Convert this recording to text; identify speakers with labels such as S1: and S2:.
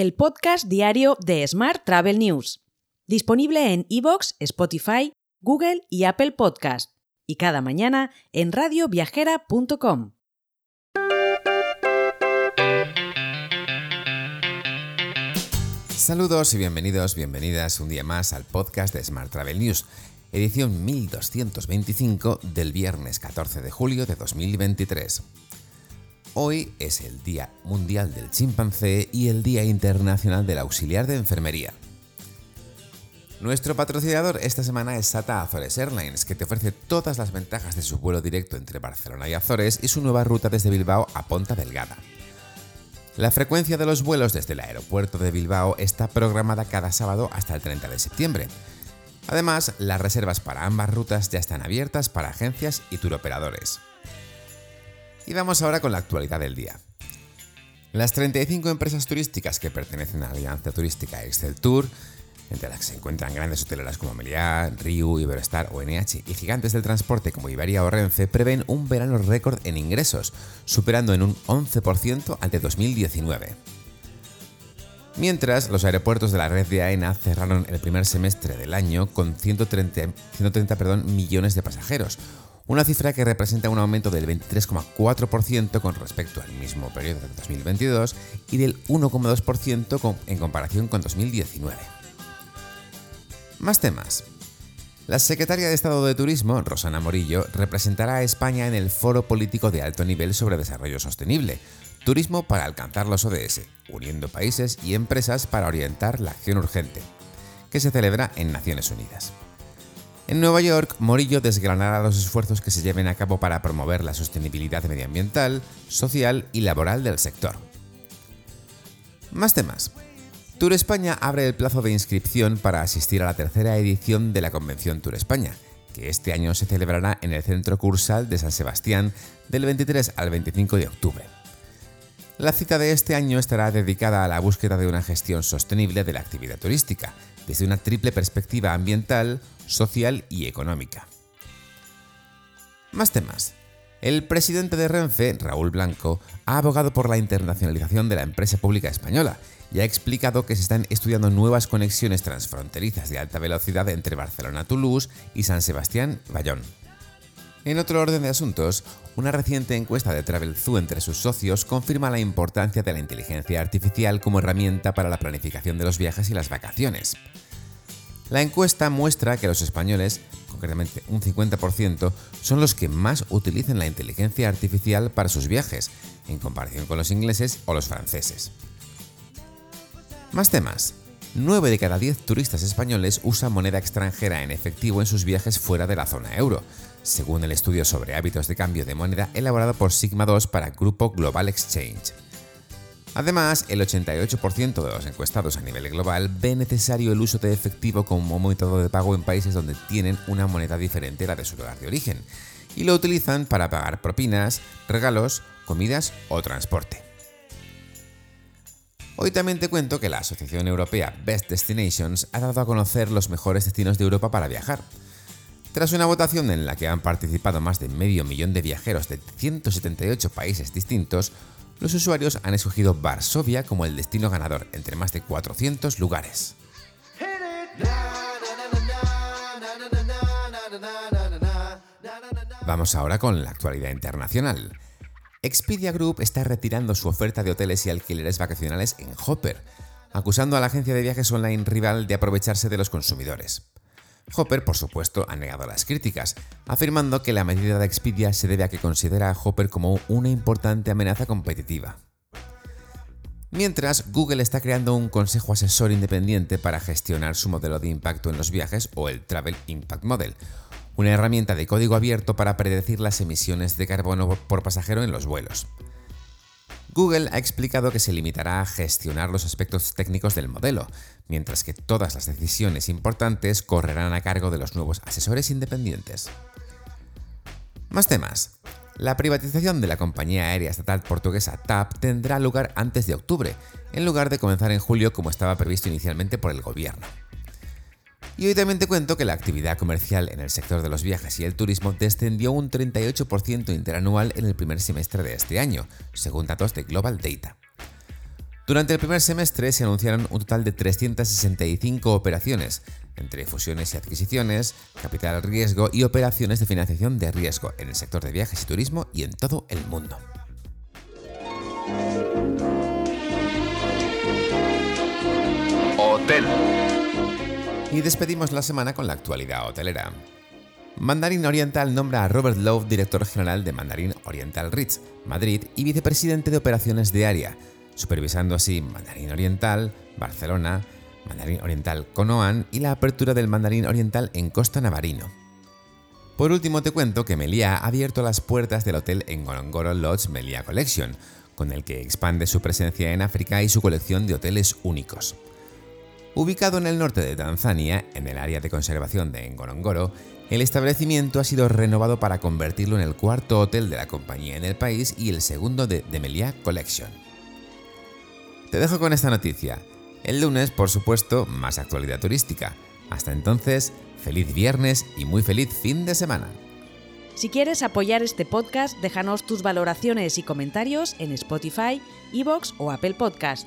S1: el podcast diario de Smart Travel News, disponible en iVoox, Spotify, Google y Apple Podcast, y cada mañana en radioviajera.com.
S2: Saludos y bienvenidos, bienvenidas un día más al podcast de Smart Travel News, edición 1225 del viernes 14 de julio de 2023. Hoy es el Día Mundial del Chimpancé y el Día Internacional del Auxiliar de Enfermería. Nuestro patrocinador esta semana es SATA Azores Airlines, que te ofrece todas las ventajas de su vuelo directo entre Barcelona y Azores y su nueva ruta desde Bilbao a Ponta Delgada. La frecuencia de los vuelos desde el aeropuerto de Bilbao está programada cada sábado hasta el 30 de septiembre. Además, las reservas para ambas rutas ya están abiertas para agencias y turoperadores. Y vamos ahora con la actualidad del día. Las 35 empresas turísticas que pertenecen a la Alianza Turística Excel Tour, entre las que se encuentran grandes hoteleras como Meliá, Riu, Iberostar o NH y gigantes del transporte como Iberia o Renfe, prevén un verano récord en ingresos, superando en un 11% ante 2019. Mientras, los aeropuertos de la red de AENA cerraron el primer semestre del año con 130, 130 millones de pasajeros, una cifra que representa un aumento del 23,4% con respecto al mismo periodo de 2022 y del 1,2% en comparación con 2019. Más temas. La secretaria de Estado de Turismo, Rosana Morillo, representará a España en el Foro Político de Alto Nivel sobre Desarrollo Sostenible, Turismo para alcanzar los ODS, uniendo países y empresas para orientar la acción urgente, que se celebra en Naciones Unidas. En Nueva York, Morillo desgranará los esfuerzos que se lleven a cabo para promover la sostenibilidad medioambiental, social y laboral del sector. Más temas. Tour España abre el plazo de inscripción para asistir a la tercera edición de la Convención Tour España, que este año se celebrará en el Centro Cursal de San Sebastián del 23 al 25 de octubre. La cita de este año estará dedicada a la búsqueda de una gestión sostenible de la actividad turística, desde una triple perspectiva ambiental, social y económica. Más temas. El presidente de Renfe, Raúl Blanco, ha abogado por la internacionalización de la empresa pública española y ha explicado que se están estudiando nuevas conexiones transfronterizas de alta velocidad entre Barcelona-Toulouse y San Sebastián-Bayonne. En otro orden de asuntos, una reciente encuesta de TravelZoo entre sus socios confirma la importancia de la inteligencia artificial como herramienta para la planificación de los viajes y las vacaciones. La encuesta muestra que los españoles, concretamente un 50%, son los que más utilizan la inteligencia artificial para sus viajes, en comparación con los ingleses o los franceses. Más temas. 9 de cada 10 turistas españoles usan moneda extranjera en efectivo en sus viajes fuera de la zona euro, según el estudio sobre hábitos de cambio de moneda elaborado por Sigma 2 para Grupo Global Exchange. Además, el 88% de los encuestados a nivel global ve necesario el uso de efectivo como método de pago en países donde tienen una moneda diferente a la de su lugar de origen, y lo utilizan para pagar propinas, regalos, comidas o transporte. Hoy también te cuento que la Asociación Europea Best Destinations ha dado a conocer los mejores destinos de Europa para viajar. Tras una votación en la que han participado más de medio millón de viajeros de 178 países distintos, los usuarios han escogido Varsovia como el destino ganador entre más de 400 lugares. Vamos ahora con la actualidad internacional. Expedia Group está retirando su oferta de hoteles y alquileres vacacionales en Hopper, acusando a la agencia de viajes online rival de aprovecharse de los consumidores. Hopper, por supuesto, ha negado las críticas, afirmando que la medida de Expedia se debe a que considera a Hopper como una importante amenaza competitiva. Mientras, Google está creando un consejo asesor independiente para gestionar su modelo de impacto en los viajes o el Travel Impact Model, una herramienta de código abierto para predecir las emisiones de carbono por pasajero en los vuelos. Google ha explicado que se limitará a gestionar los aspectos técnicos del modelo, mientras que todas las decisiones importantes correrán a cargo de los nuevos asesores independientes. Más temas. La privatización de la compañía aérea estatal portuguesa TAP tendrá lugar antes de octubre, en lugar de comenzar en julio como estaba previsto inicialmente por el gobierno. Y hoy también te cuento que la actividad comercial en el sector de los viajes y el turismo descendió un 38% interanual en el primer semestre de este año, según datos de Global Data. Durante el primer semestre se anunciaron un total de 365 operaciones, entre fusiones y adquisiciones, capital riesgo y operaciones de financiación de riesgo en el sector de viajes y turismo y en todo el mundo.
S3: Hotel.
S2: Y despedimos la semana con la actualidad hotelera. Mandarin Oriental nombra a Robert Love director general de Mandarin Oriental Ritz, Madrid, y vicepresidente de operaciones de área, supervisando así Mandarín Oriental, Barcelona, Mandarín Oriental Conoan y la apertura del Mandarín Oriental en Costa Navarino. Por último te cuento que Melia ha abierto las puertas del hotel en Ngorongoro Lodge Melia Collection, con el que expande su presencia en África y su colección de hoteles únicos. Ubicado en el norte de Tanzania, en el área de conservación de Ngorongoro, el establecimiento ha sido renovado para convertirlo en el cuarto hotel de la compañía en el país y el segundo de Melia Collection. Te dejo con esta noticia. El lunes, por supuesto, más actualidad turística. Hasta entonces, feliz viernes y muy feliz fin de semana.
S1: Si quieres apoyar este podcast, déjanos tus valoraciones y comentarios en Spotify, Evox o Apple Podcast.